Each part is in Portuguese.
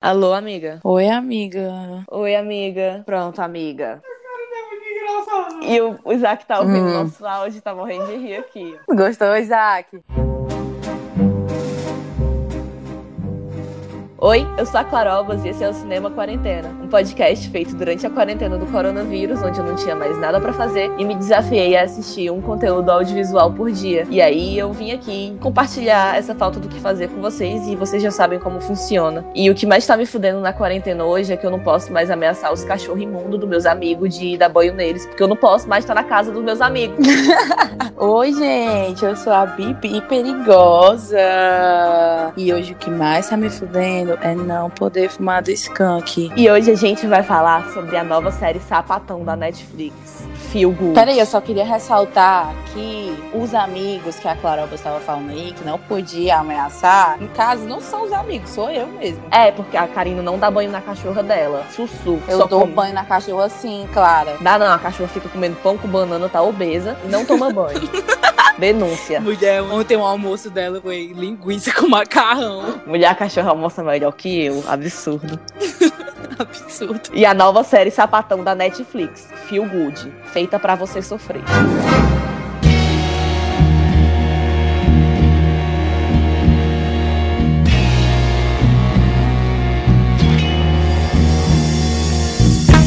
Alô, amiga. Oi, amiga. Oi, amiga. Pronto, amiga. E o, Isaac tá ouvindo Hum. nosso áudio, tá morrendo de rir aqui. Gostou, Isaac? Oi, eu sou a Clarobas e esse é o Cinema Quarentena, um podcast feito durante a quarentena do coronavírus, onde eu não tinha mais nada pra fazer e me desafiei a assistir um conteúdo audiovisual por dia. E aí eu vim aqui compartilhar essa falta do que fazer com vocês e vocês já sabem como funciona. E o que mais tá me fudendo na quarentena hoje é que eu não posso mais ameaçar os cachorros imundos dos meus amigos de dar banho neles, porque eu não posso mais estar na casa dos meus amigos. Oi, gente. Eu sou a Bibi Perigosa. E hoje o que mais tá me fudendo é não poder fumar do skunk. E hoje a gente vai falar sobre a nova série Sapatão da Netflix, Feel Good. Peraí, eu só queria ressaltar que os amigos que a Claroba estava falando aí, que não podia ameaçar, no caso, não são os amigos, sou eu mesmo. É, porque a Karina não dá banho na cachorra dela. Sussu. Eu só dou come. banho na cachorra assim, Clara. Dá não, a cachorra fica comendo pão com banana, tá obesa e não toma banho. Denúncia. Mulher, ontem o almoço dela foi linguiça com macarrão. Mulher cachorra almoça melhor que eu. Absurdo. Absurdo. E a nova série Sapatão da Netflix, Feel Good, feita pra você sofrer.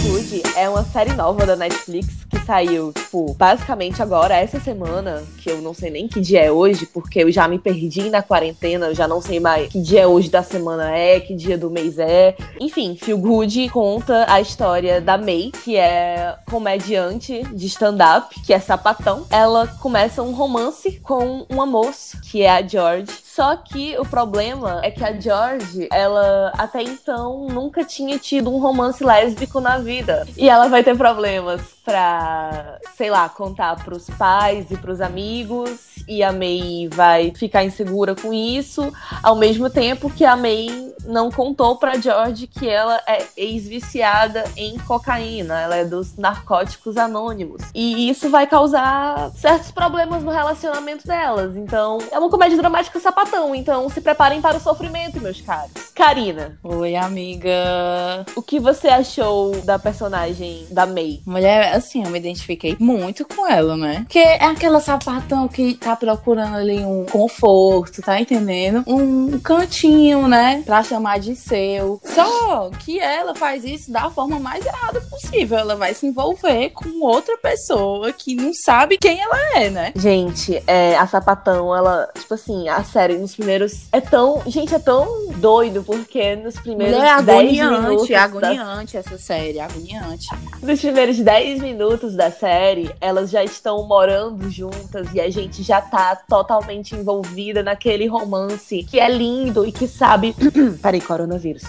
Good é uma série nova da Netflix saiu, tipo, basicamente agora, essa semana, que eu não sei nem que dia é hoje, porque eu já me perdi na quarentena, eu já não sei mais que dia hoje da semana é, que dia do mês é. Enfim, Feel Good conta a história da May, que é comediante de stand-up, que é sapatão. Ela começa um romance com uma moça, que é a George. Só que o problema é que a George, ela até então nunca tinha tido um romance lésbico na vida. E ela vai ter problemas pra, sei lá, contar pros pais e pros amigos. E a May vai ficar insegura com isso. Ao mesmo tempo que a May não contou pra George que ela é ex-viciada em cocaína. Ela é dos narcóticos anônimos. E isso vai causar certos problemas no relacionamento delas. Então, é uma comédia dramática sapatão. Então, se preparem para o sofrimento, meus caros. Karina, Oi, amiga. o que você achou da personagem da May? Mulher, assim, eu me identifiquei muito com ela, né? Porque é aquela sapatão que tá procurando ali um conforto, tá entendendo? Um cantinho, né? Pra chamar de seu. Só que ela faz isso da forma mais errada possível. Ela vai se envolver com outra pessoa que não sabe quem ela é, né? Gente, é, a Sapatão, ela, tipo assim, a série nos primeiros. É tão. Gente, é tão doido, porque nos primeiros Mulher, é 10 minutos. agoniante, é da- agoniante essa série, é agoniante. nos primeiros 10 minutos da série, elas já estão morando juntas e a gente já tá totalmente envolvida naquele romance que é lindo e que sabe. Peraí, coronavírus.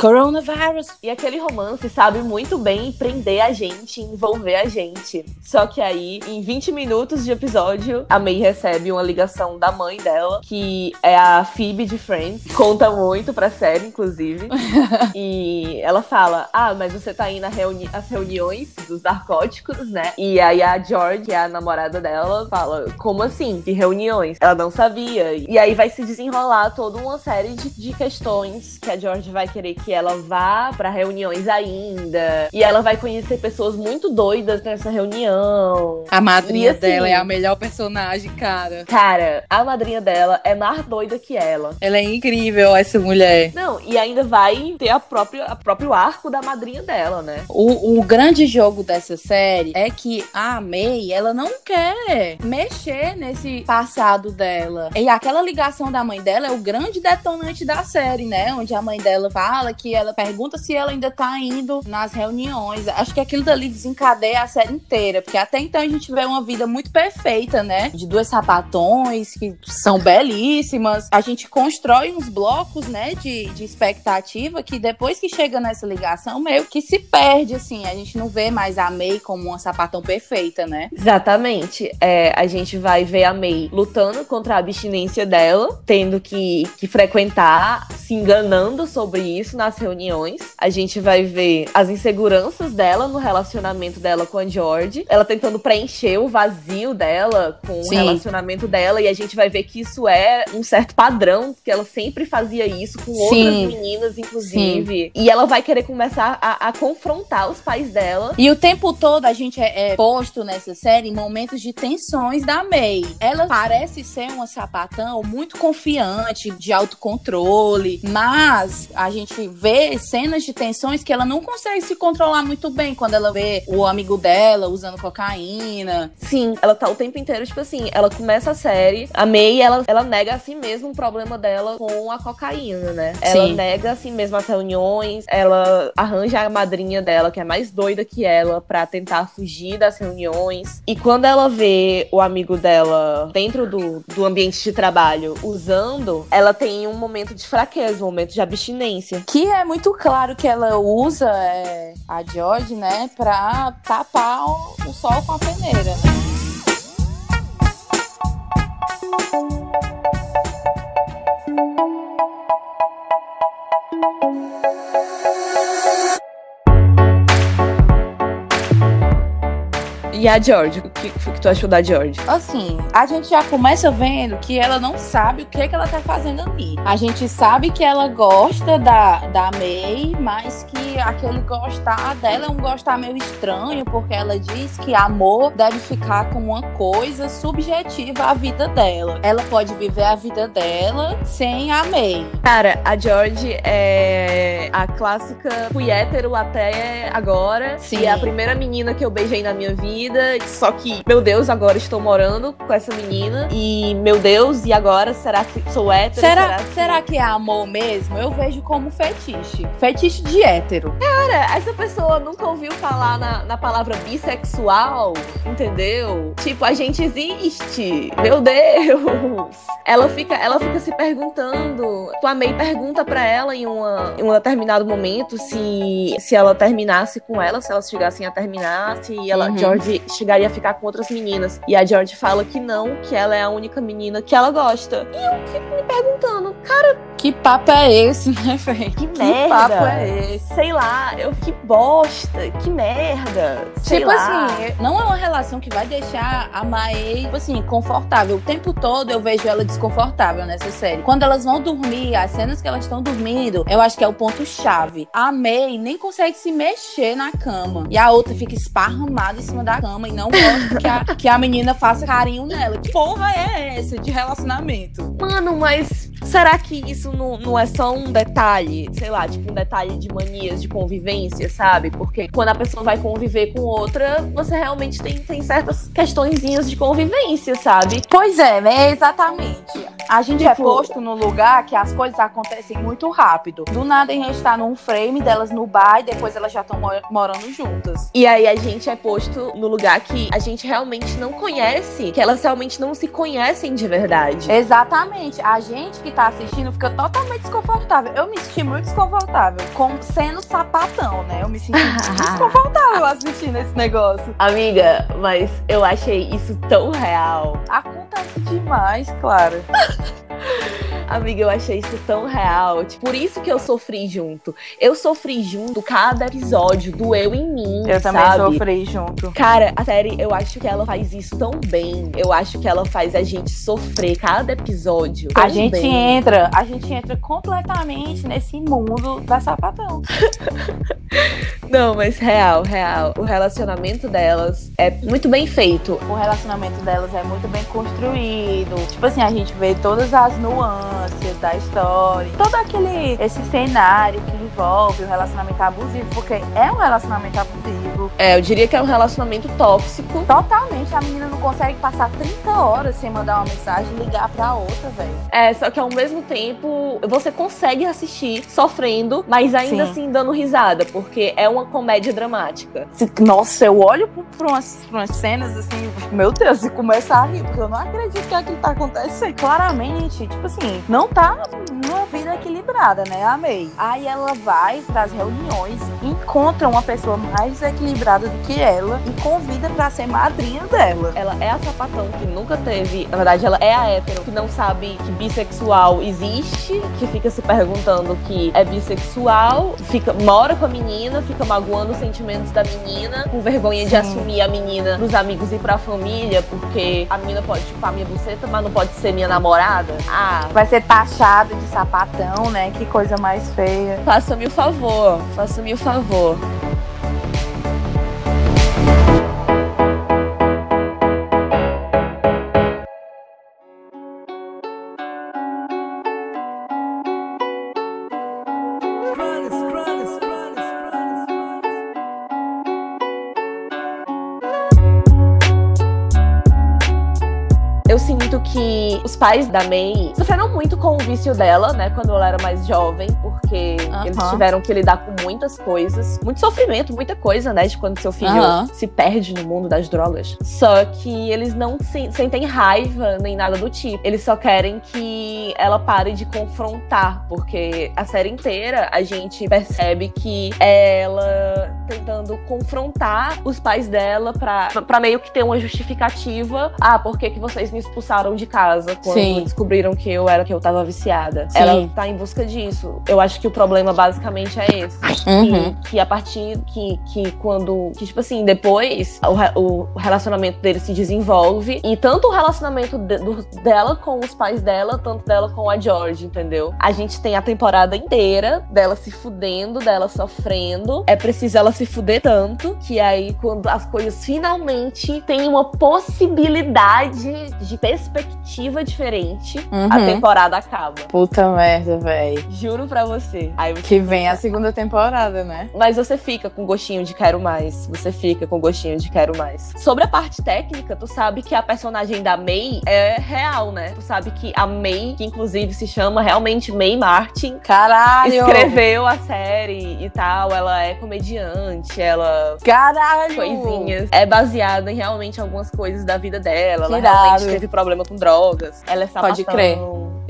Coronavirus. E aquele romance sabe muito bem prender a gente, envolver a gente. Só que aí, em 20 minutos de episódio, a May recebe uma ligação da mãe dela, que é a Phoebe de Friends. Conta muito pra série, inclusive. e ela fala: Ah, mas você tá indo às reuni reuniões dos narcóticos, né? E aí a George, que é a namorada dela, fala: Como assim? Que reuniões? Ela não sabia. E aí vai se desenrolar toda uma série de, de questões que a George vai querer que ela vá pra reuniões ainda. E ela vai conhecer pessoas muito doidas nessa reunião. A madrinha assim- dela é a melhor personagem, cara. Cara, a madrinha dela é mais doida que ela. Ela é incrível, essa mulher. Não, e ainda vai ter a própria, a próprio arco da madrinha dela, né? O, o grande jogo dessa série é que a May, ela não quer mexer nesse passado dela. E aquela ligação da mãe dela é o grande detonante da série, né? Onde a mãe dela fala que ela pergunta se ela ainda tá indo nas reuniões. Acho que aquilo dali desencadeia a série inteira, porque até então a gente vê uma vida muito perfeita, né? De duas sapatões que são belíssimas. A gente constrói uns blocos, né, de, de expectativa que depois que chega nessa ligação, meio que se perde, assim. A gente não vê mais a May como uma sapatão perfeita, né? Exatamente. É, a gente vai ver a May lutando contra a abstinência dela, tendo que, que frequentar, se enganando sobre isso nas reuniões. A gente vai ver as inseguranças dela no relacionamento dela com a George. Ela tentando preencher o vazio dela com Sim. o relacionamento dela. E a gente vai ver que isso é um certo padrão, que ela sempre fazia isso com Sim. outras meninas, inclusive. Sim. E ela vai querer começar a, a, confrontar os pais dela. E o tempo todo a gente é, é posto nessa série momentos de tensões da May. Ela parece ser uma sapatão muito confiante, de autocontrole, mas a gente vê cenas de tensões que ela não consegue se controlar muito bem quando ela vê o amigo dela usando cocaína. Sim, ela tá o tempo inteiro, tipo assim, ela começa a série, a May, ela, ela nega assim mesmo o problema dela com a cocaína, né? Ela Sim. nega assim mesmo as reuniões, ela arranja a madrinha dela, que é mais doida que ela, para tentar fugir das reuniões. E quando ela vê o amigo dela dentro do, do ambiente de trabalho usando, ela tem um momento de fraqueza, um momento de abstinência. Que é muito claro que ela usa é, a George, né, pra tapar o, o sol com a peneira. E a George, que, o que tu achou da George? Assim, a gente já começa vendo que ela não sabe o que, que ela tá fazendo ali. A gente sabe que ela gosta da, da May, mas que aquele gostar dela é um gostar meio estranho, porque ela diz que amor deve ficar com uma coisa subjetiva à vida dela. Ela pode viver a vida dela sem a May. Cara, a George é a clássica fui hétero até agora. Sim. E é a primeira menina que eu beijei na minha vida só que, meu Deus, agora estou morando com essa menina. E, meu Deus, e agora? Será que sou hétero? Será, será, que... será que é amor mesmo? Eu vejo como fetiche. Fetiche de hétero. Cara, essa pessoa nunca ouviu falar na, na palavra bissexual, entendeu? Tipo, a gente existe. Meu Deus. Ela fica, ela fica se perguntando. Tua May pergunta para ela em, uma, em um determinado momento se, se ela terminasse com ela, se elas chegassem a terminar, se ela, uhum. George chegaria a ficar com outras meninas. E a George fala que não, que ela é a única menina que ela gosta. E eu fico me perguntando, cara, que papo é esse, né, velho? Que, que merda. papo é esse? Sei lá, eu que bosta, que merda. Sei tipo lá. assim, não é uma relação que vai deixar a Mae, tipo assim, confortável. O tempo todo eu vejo ela desconfortável nessa série. Quando elas vão dormir, as cenas que elas estão dormindo, eu acho que é o ponto-chave. A May nem consegue se mexer na cama. E a outra fica esparramada em cima da cama e não gosta que a, que a menina faça carinho nela. Que porra é essa de relacionamento? Mano, mas será que isso não, não é só um detalhe, sei lá, tipo um detalhe de manias de convivência, sabe? Porque quando a pessoa vai conviver com outra, você realmente tem, tem certas questõezinhas de convivência, sabe? Pois é, né? Exatamente. A gente é tipo... é posto no lugar que as coisas acontecem muito rápido. Do nada a gente tá num frame delas no bar e depois elas já estão morando juntas. E aí a gente é posto no lugar que a gente realmente não conhece, que elas realmente não se conhecem de verdade. Exatamente. A gente que tá assistindo fica totalmente desconfortável. Eu me senti muito desconfortável com sendo sapatão, né? Eu me senti desconfortável assistindo esse negócio. Amiga, mas eu achei isso tão real. Acontece demais, claro. Amiga, eu achei isso tão real. Tipo, por isso que eu sofri junto. Eu sofri junto cada episódio, doeu em mim. Eu também sabe? sofri junto. Cara, a série, eu acho que ela faz isso tão bem. Eu acho que ela faz a gente sofrer cada episódio. A gente bem. entra, a gente entra completamente nesse mundo da sapatão. Não, mas real, real. O relacionamento delas é muito bem feito. O relacionamento delas é muito bem construído. Tipo assim, a gente vê todas as nuances da história, todo aquele esse cenário que envolve o relacionamento abusivo, porque é um relacionamento abusivo. É, eu diria que é um relacionamento tóxico. Totalmente, a menina não consegue passar 30 horas sem mandar uma mensagem e ligar pra outra, velho. É, só que ao mesmo tempo você consegue assistir sofrendo, mas ainda Sim. assim dando risada, porque é uma comédia dramática. Nossa, eu olho pra umas, pra umas cenas assim, meu Deus, e começa a rir, porque eu não acredito que aquilo tá acontecendo. Claramente, tipo assim, não tá. Vida equilibrada, né? A May. Aí ela vai pras reuniões, encontra uma pessoa mais equilibrada do que ela e convida pra ser madrinha dela. Ela é a sapatão que nunca teve. Na verdade, ela é a hétero que não sabe que bissexual existe, que fica se perguntando que é bissexual, fica, mora com a menina, fica magoando os sentimentos da menina, com vergonha de assumir a menina pros amigos e pra família, porque a menina pode chupar minha buceta, mas não pode ser minha namorada. Ah, Vai ser taxada de sapatão, né? Que coisa mais feia. faça-me o favor, faça-me o favor. Sinto que os pais da May sofreram muito com o vício dela, né, quando ela era mais jovem, porque eles tiveram que lidar com muitas coisas, muito sofrimento, muita coisa, né, de quando seu filho se perde no mundo das drogas. Só que eles não se- sentem raiva nem nada do tipo. Eles só querem que ela pare de confrontar, porque a série inteira a gente percebe que ela tentando confrontar os pais dela pra, pra meio que ter uma justificativa. Ah, por que, que vocês me expulsaram de casa quando Sim. descobriram que eu era que eu tava viciada? Sim. Ela tá em busca disso. Eu acho que o problema basicamente é esse. Uhum. Que, que a partir que, que quando. Que, tipo assim, depois o, o relacionamento dele se desenvolve. E tanto o relacionamento de- do- dela com os pais dela, tanto dela com a George, entendeu? A gente tem a temporada inteira dela se fudendo, dela sofrendo. É preciso ela se fuder tanto. Que aí, quando as coisas finalmente têm uma possibilidade de perspectiva diferente, a Uhum. temporada acaba. Puta merda, véi. Juro pra você. Aí você Que vem a segunda temporada, né? Mas você fica com gostinho de quero mais. Você fica com gostinho de quero mais. Sobre a parte técnica, tu sabe que a personagem da May é real, né? Tu sabe que a May, que inclusive se chama realmente May Martin, Caralho! escreveu a série e tal. Ela é comediante, ela. Caralho! Coisinhas. É baseada em realmente algumas coisas da vida dela. Ela Que realmente irado. teve problema com drogas. Ela é sapatão Pode crer.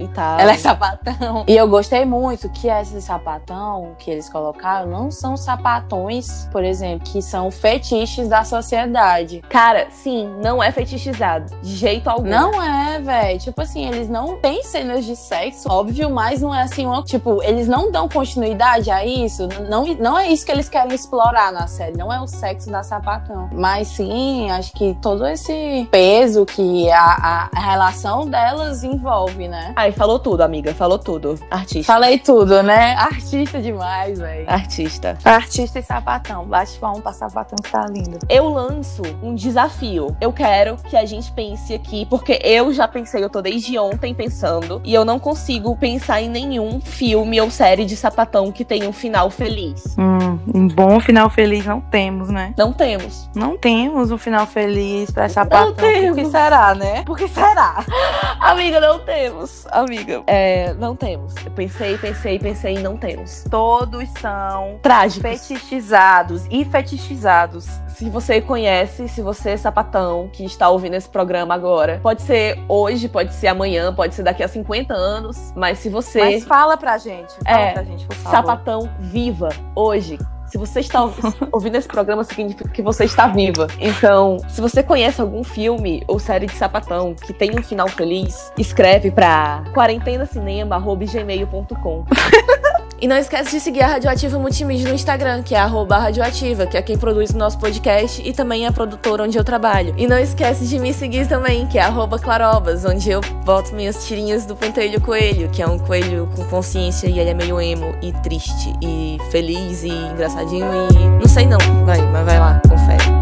E tal. Ela é sapatão. E eu gostei muito que esses sapatão que eles colocaram não são sapatões, por exemplo, que são fetiches da sociedade. Cara, sim, não é fetichizado. De jeito algum. Não é, velho. Tipo assim, eles não têm cenas de sexo, óbvio, mas não é assim, uma, tipo, eles não dão continuidade a isso. Não, não é isso que eles querem explorar na série. Não é o sexo da sapatão. Mas sim, acho que todo esse peso que a, a- a relação delas envolve, né? Ai, falou tudo, amiga. Falou tudo. Artista. Falei tudo, né? Artista demais, velho. Artista. Artista e sapatão. Bate palma pra sapatão que tá lindo. Eu lanço um desafio. Eu quero que a gente pense aqui, porque eu já pensei, eu tô desde ontem pensando, e eu não consigo pensar em nenhum filme ou série de sapatão que tenha um final feliz. Hum, um bom final feliz não temos, né? Não temos. Não temos um final feliz pra sapatão. Não temos. Por que será, né? Por que será? Amiga, não temos. Amiga. É, não temos. Eu pensei, pensei, pensei e não temos. Todos são Trágicos. fetichizados e fetichizados. Se você conhece, se você é sapatão que está ouvindo esse programa agora, pode ser hoje, pode ser amanhã, pode ser daqui a 50 anos, mas se você Mas fala pra gente. Fala É, pra gente, por favor. sapatão viva hoje. Se você está ouvi- ouvindo esse programa, significa que você está viva. Então, se você conhece algum filme ou série de sapatão que tem um final feliz, escreve pra quarentenacinema.gmail.com. E não esquece de seguir a Radioativa Multimídia no Instagram, que é radioativa, que é quem produz o nosso podcast e também é a produtora onde eu trabalho. E não esquece de me seguir também, que é clarobas, onde eu boto minhas tirinhas do Pentelho Coelho, que é um coelho com consciência e ele é meio emo e triste e feliz e engraçadinho e... não sei não, vai, mas vai lá, confere.